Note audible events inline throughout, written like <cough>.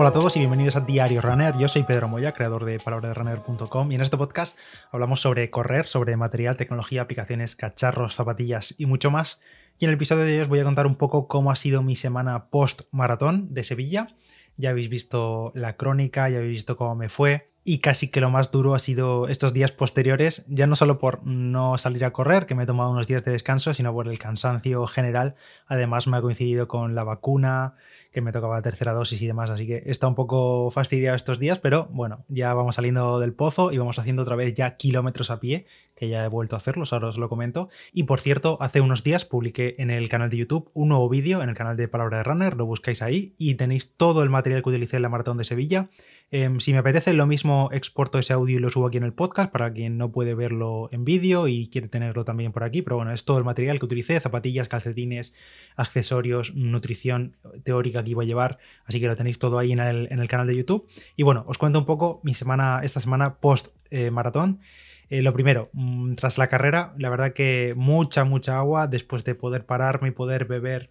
Hola a todos y bienvenidos a Diario Runner. Yo soy Pedro Moya, creador de palabraderunner.com y en este podcast hablamos sobre correr, sobre material, tecnología, aplicaciones, cacharros, zapatillas y mucho más. Y en el episodio de hoy os voy a contar un poco cómo ha sido mi semana post maratón de Sevilla. Ya habéis visto la crónica, ya habéis visto cómo me fue, y casi que lo más duro ha sido estos días posteriores, ya no solo por no salir a correr, que me he tomado unos días de descanso, sino por el cansancio general. Además me ha coincidido con la vacuna, que me tocaba la tercera dosis y demás, así que está un poco fastidiado estos días, pero bueno, ya vamos saliendo del pozo y vamos haciendo otra vez ya kilómetros a pie, que ya he vuelto a hacerlos, ahora os lo comento. Y por cierto, hace unos días publiqué en el canal de YouTube un nuevo vídeo, en el canal de Palabra de Runner, lo buscáis ahí y tenéis todo el material que utilicé en la maratón de Sevilla Em, si me apetece lo mismo, exporto ese audio y lo subo aquí en el podcast para quien no puede verlo en vídeo y quiere tenerlo también por aquí. Pero bueno, es todo el material que utilicé, zapatillas, calcetines, accesorios, nutrición teórica que iba a llevar. Así que lo tenéis todo ahí en el, canal de YouTube. Y bueno, os cuento un poco mi semana, esta semana post eh, maratón. Eh, lo primero, mm, tras la carrera, la verdad que mucha, mucha agua después de poder pararme y poder beber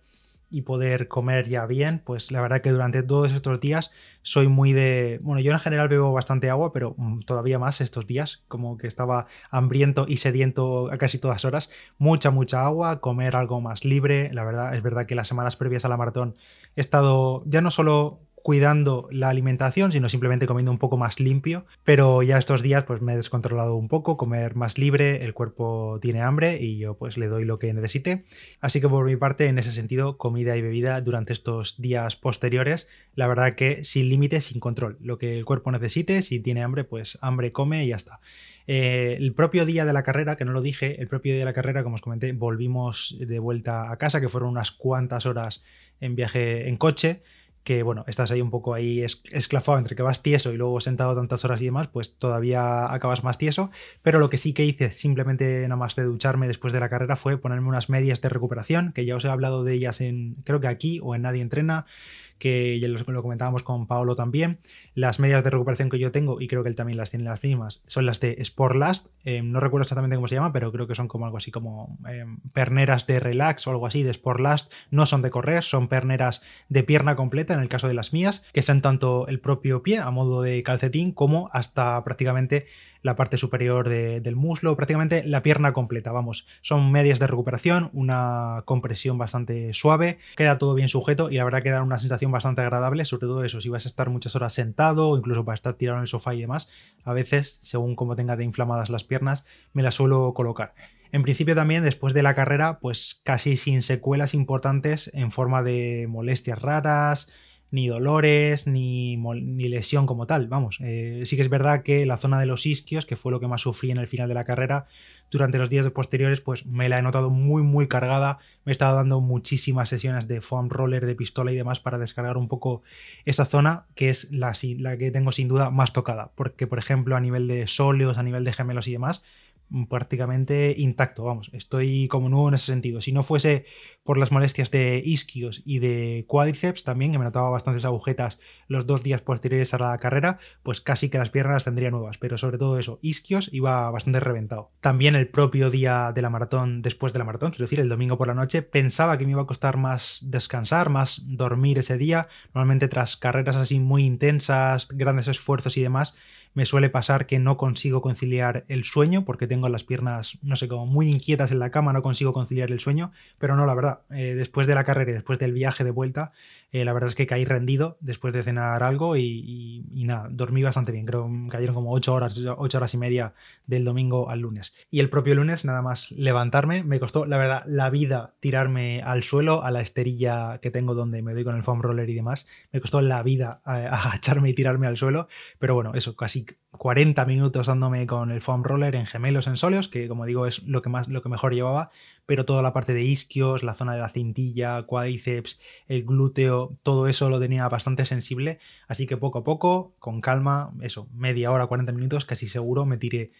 y poder comer ya bien, pues la verdad que durante todos estos días soy muy de... Bueno, yo en general bebo bastante agua, pero mm, todavía más estos días, como que estaba hambriento y sediento a casi todas horas. Mucha, mucha agua, comer algo más libre. La verdad, es verdad que las semanas previas a la maratón he estado ya no solo cuidando la alimentación, sino simplemente comiendo un poco más limpio. Pero ya estos días pues me he descontrolado un poco, comer más libre, el cuerpo tiene hambre y yo pues le doy lo que necesite. Así que por mi parte, en ese sentido, comida y bebida durante estos días posteriores, la verdad que sin límite, sin control. Lo que el cuerpo necesite, si tiene hambre, pues hambre come y ya está. Eh, el propio día de la carrera, que no lo dije, el propio día de la carrera, como os comenté, volvimos de vuelta a casa, que fueron unas cuantas horas en viaje en coche que bueno, estás ahí un poco ahí esclavado entre que vas tieso y luego sentado tantas horas y demás, pues todavía acabas más tieso. Pero lo que sí que hice simplemente nada más de ducharme después de la carrera fue ponerme unas medias de recuperación, que ya os he hablado de ellas en, creo que aquí o en Nadie Entrena que ya lo, comentábamos con Paolo también. Las medias de recuperación que yo tengo, y creo que él también las tiene las mismas, son las de Sportlast. Eh, no recuerdo exactamente cómo se llama, pero creo que son como algo así como eh, perneras de relax o algo así de Sportlast. No son de correr, son perneras de pierna completa, en el caso de las mías, que son tanto el propio pie a modo de calcetín como hasta prácticamente la parte superior del muslo, prácticamente la pierna completa, vamos. Son medias de recuperación, una compresión bastante suave, queda todo bien sujeto y la verdad que da una sensación bastante agradable, sobre todo eso, si vas a estar muchas horas sentado o incluso para estar tirado en el sofá y demás, a veces, según como tenga de inflamadas las piernas, me las suelo colocar. En principio también después de la carrera, pues casi sin secuelas importantes en forma de molestias raras, ni dolores, ni, ni, lesión como tal. Vamos, eh, sí que es verdad que la zona de los isquios, que fue lo que más sufrí en el final de la carrera, durante los días posteriores, pues me la he notado muy, muy cargada. Me he estado dando muchísimas sesiones de foam roller, de pistola y demás para descargar un poco esa zona, que es la, la que tengo sin duda más tocada. Porque, por ejemplo, a nivel de sólidos, a nivel de gemelos y demás, prácticamente intacto, vamos, estoy como nuevo en ese sentido. Si no fuese por las molestias de isquios y de cuádriceps también, que me notaba bastantes agujetas los dos días posteriores a la carrera, pues casi que las piernas tendría nuevas, pero sobre todo eso, isquios iba bastante reventado. También el propio día de la maratón, después de la maratón, quiero decir, el domingo por la noche, pensaba que me iba a costar más descansar, más dormir ese día. Normalmente tras carreras así muy intensas, grandes esfuerzos y demás, me suele pasar que no consigo conciliar el sueño porque tengo las piernas, no sé, como muy inquietas en la cama, no consigo conciliar el sueño, pero no, la verdad, eh, después de la carrera y después del viaje de vuelta, eh, la verdad es que caí rendido después de cenar algo y, nada, dormí bastante bien. Creo que cayeron como 8 horas, 8 horas y media del domingo al lunes. Y el propio lunes, nada más levantarme, me costó, la verdad, la vida tirarme al suelo, a la esterilla que tengo donde me doy con el foam roller y demás. Me costó la vida agacharme <laughs> y tirarme al suelo. Pero bueno, eso, casi 40 minutos dándome con el foam roller en gemelos, en sóleos, que como digo es lo que, más, lo que mejor llevaba pero toda la parte de isquios, la zona de la cintilla, cuádriceps, el glúteo, todo eso lo tenía bastante sensible, así que poco a poco, con calma, eso, media hora, 40 minutos, casi seguro me tiré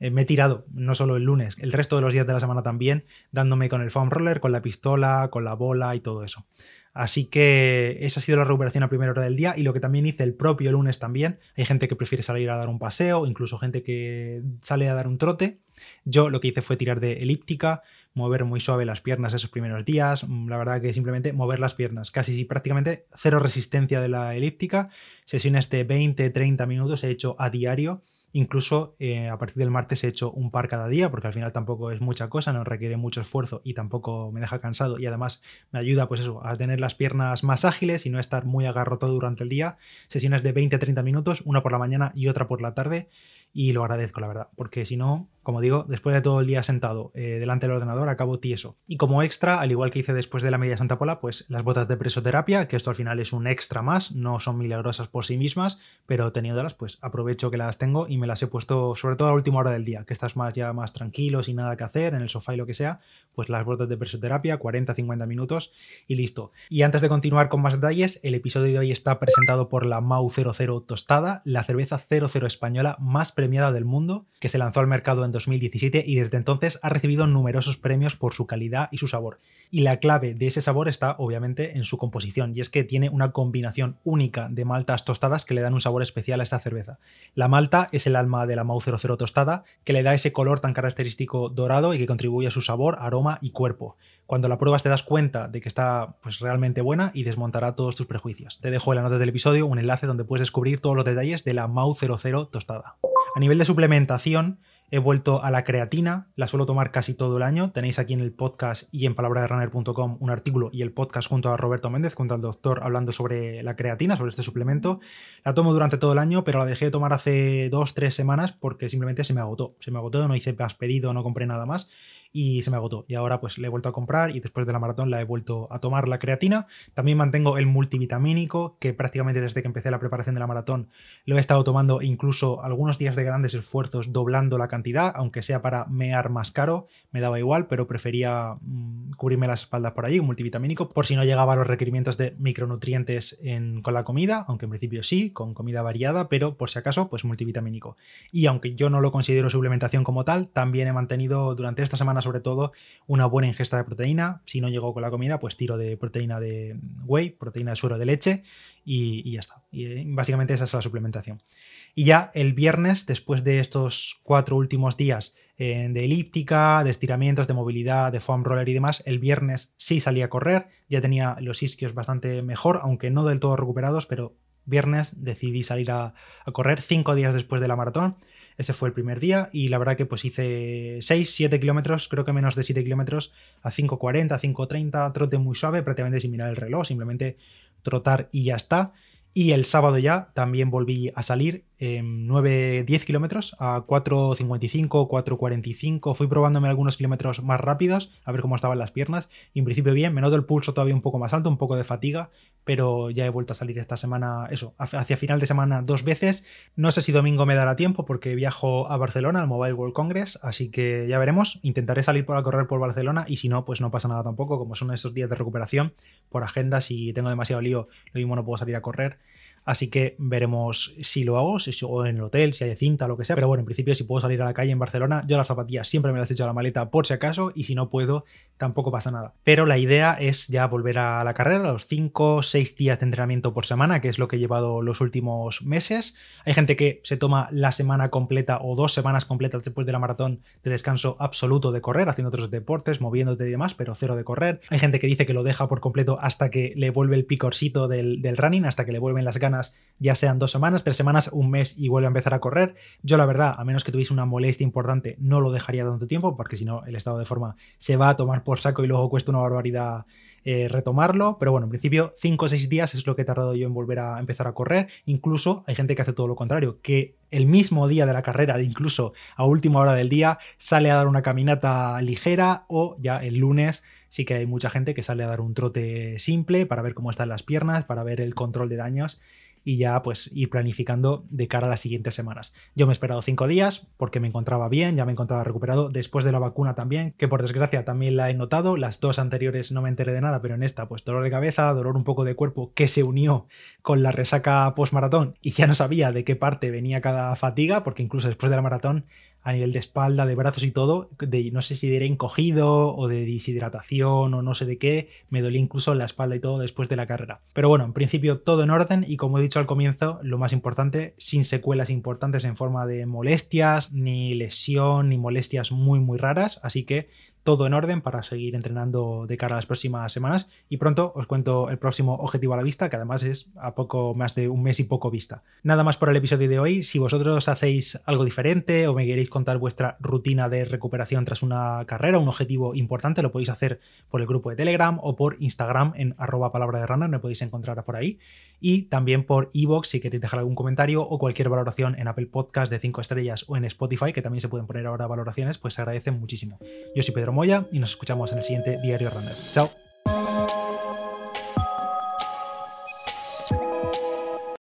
eh, me he tirado, no solo el lunes, el resto de los días de la semana también, dándome con el foam roller, con la pistola, con la bola y todo eso. Así que esa ha sido la recuperación a primera hora del día y lo que también hice el propio lunes también. Hay gente que prefiere salir a dar un paseo, incluso gente que sale a dar un trote. Yo lo que hice fue tirar de elíptica, mover muy suave las piernas esos primeros días. Mm, la verdad que simplemente mover las piernas, casi prácticamente cero resistencia de la elíptica. Sesiones de 20-30 minutos he hecho a diario Incluso eh, a partir del martes he hecho un par cada día, porque al final tampoco es mucha cosa, no requiere mucho esfuerzo y tampoco me deja cansado y además me ayuda pues eso, a tener las piernas más ágiles y no estar muy agarrotado durante el día. Sesiones de 20-30 minutos, una por la mañana y otra por la tarde y lo agradezco, la verdad, porque si no, como digo, después de todo el día sentado eh, delante del ordenador, acabo tieso. Y como extra, al igual que hice después de la media Santa Pola, pues las botas de presoterapia, que esto al final es un extra más, no son milagrosas por sí mismas, pero teniéndolas, pues aprovecho que las tengo y me las he puesto sobre todo a última hora del día, que estás más ya más tranquilo, sin nada que hacer, en el sofá y lo que sea, pues las botas de presoterapia, 40-50 minutos y listo. Y antes de continuar con más detalles, el episodio de hoy está presentado por la Mau 00 Tostada, la cerveza 00 española más premiada del mundo, que se lanzó al mercado en 2017 y desde entonces ha recibido numerosos premios por su calidad y su sabor. Y la clave de ese sabor está obviamente en su composición, y es que tiene una combinación única de maltas tostadas que le dan un sabor especial a esta cerveza. La malta es el alma de la Mau 00 tostada, que le da ese color tan característico dorado y que contribuye a su sabor, aroma y cuerpo. Cuando la pruebas te das cuenta de que está pues, realmente buena y desmontará todos tus prejuicios. Te dejo en la nota del episodio un enlace donde puedes descubrir todos los detalles de la Mau 00 tostada. A nivel de suplementación, he vuelto a la creatina, la suelo tomar casi todo el año. Tenéis aquí en el podcast y en palabraderunner.com un artículo y el podcast junto a Roberto Méndez, junto al doctor, hablando sobre la creatina, sobre este suplemento. La tomo durante todo el año, pero la dejé de tomar hace dos, tres semanas porque simplemente se me agotó. Se me agotó, no hice más pedido, no compré nada más y se me agotó. Y ahora pues le he vuelto a comprar y después de la maratón la he vuelto a tomar la creatina. También mantengo el multivitamínico, que prácticamente desde que empecé la preparación de la maratón lo he estado tomando incluso algunos días de grandes esfuerzos doblando la cantidad, aunque sea para mear más caro, me daba igual, pero prefería mm, cubrirme las espaldas por allí, un multivitamínico, por si no llegaba a los requerimientos de micronutrientes con la comida, aunque en principio sí, con comida variada, pero por si acaso, pues multivitamínico. Y aunque yo no lo considero suplementación como tal, también he mantenido durante esta semana sobre todo una buena ingesta de proteína. Si no llego con la comida, pues tiro de proteína de whey, proteína de suero de leche y, ya está. Y eh, básicamente esa es la suplementación. Y ya el viernes, después de estos cuatro últimos días eh, de elíptica, de estiramientos, de movilidad, de foam roller y demás, el viernes sí salí a correr, ya tenía los isquios bastante mejor, aunque no del todo recuperados, pero viernes decidí salir a, a correr cinco días después de la maratón ese fue el primer día y la verdad que pues hice 6, 7 kilómetros, creo que menos de 7 kilómetros a 5.40, 5.30, trote muy suave, prácticamente sin mirar el reloj, simplemente trotar y ya está. Y el sábado ya también volví a salir 9-10 kilómetros a 4.55, 4.45. Fui probándome algunos kilómetros más rápidos, a ver cómo estaban las piernas. Y en principio bien, me noto el pulso todavía un poco más alto, un poco de fatiga, pero ya he vuelto a salir esta semana, eso, hacia final de semana dos veces. No sé si domingo me dará tiempo porque viajo a Barcelona, al Mobile World Congress, así que ya veremos. Intentaré salir por a correr por Barcelona y si no, pues no pasa nada tampoco, como son estos días de recuperación por agenda, si tengo demasiado lío, lo mismo no puedo salir a correr. Así que veremos si lo hago, si, o en el hotel, si hay cinta, lo que sea. Pero bueno, en principio, si puedo salir a la calle en Barcelona, yo las zapatillas siempre me las he hecho a la maleta por si acaso, y si no puedo, tampoco pasa nada. Pero la idea es ya volver a la carrera, los 5 o 6 días de entrenamiento por semana, que es lo que he llevado los últimos meses. Hay gente que se toma la semana completa o dos semanas completas después de la maratón de descanso absoluto de correr, haciendo otros deportes, moviéndote y demás, pero cero de correr. Hay gente que dice que lo deja por completo hasta que le vuelve el picorcito del running, hasta que le vuelven las ganas ya sean dos semanas, tres semanas, un mes y vuelve a empezar a correr. Yo la verdad, a menos que tuviese una molestia importante, no lo dejaría tanto tiempo, porque si no el estado de forma se va a tomar por saco y luego cuesta una barbaridad eh, retomarlo. Pero bueno, en principio cinco o seis días es lo que he tardado yo en volver a empezar a correr. Incluso hay gente que hace todo lo contrario, que el mismo día de la carrera, incluso a última hora del día, sale a dar una caminata ligera o ya el lunes sí que hay mucha gente que sale a dar un trote simple para ver cómo están las piernas, para ver el control de daños y ya pues ir planificando de cara a las siguientes semanas. Yo me he esperado cinco días porque me encontraba bien, ya me encontraba recuperado después de la vacuna también, que por desgracia también la he notado, las dos anteriores no me enteré de nada, pero en esta pues dolor de cabeza, dolor un poco de cuerpo que se unió con la resaca post-maratón y ya no sabía de qué parte venía cada fatiga, porque incluso después de la maratón a nivel de espalda, de brazos y todo, de no sé si de encogido o de deshidratación o no sé de qué, me dolía incluso la espalda y todo después de la carrera. Pero bueno, en principio todo en orden y como he dicho al comienzo, lo más importante, sin secuelas importantes en forma de molestias, ni lesión, ni molestias muy muy raras, así que todo en orden para seguir entrenando de cara a las próximas semanas y pronto os cuento el próximo objetivo a la vista, que además es a poco más de un mes y poco vista. Nada más por el episodio de hoy. Si vosotros hacéis algo diferente o me queréis contar vuestra rutina de recuperación tras una carrera, un objetivo importante, lo podéis hacer por el grupo de Telegram o por Instagram en arroba palabra de runner, me podéis encontrar por ahí. Y también por iVoox si queréis dejar algún comentario o cualquier valoración en Apple Podcast de 5 estrellas o en Spotify, que también se pueden poner ahora valoraciones, pues se agradecen muchísimo. Yo soy Pedro Moya y nos escuchamos en el siguiente Diario Runner. Chao.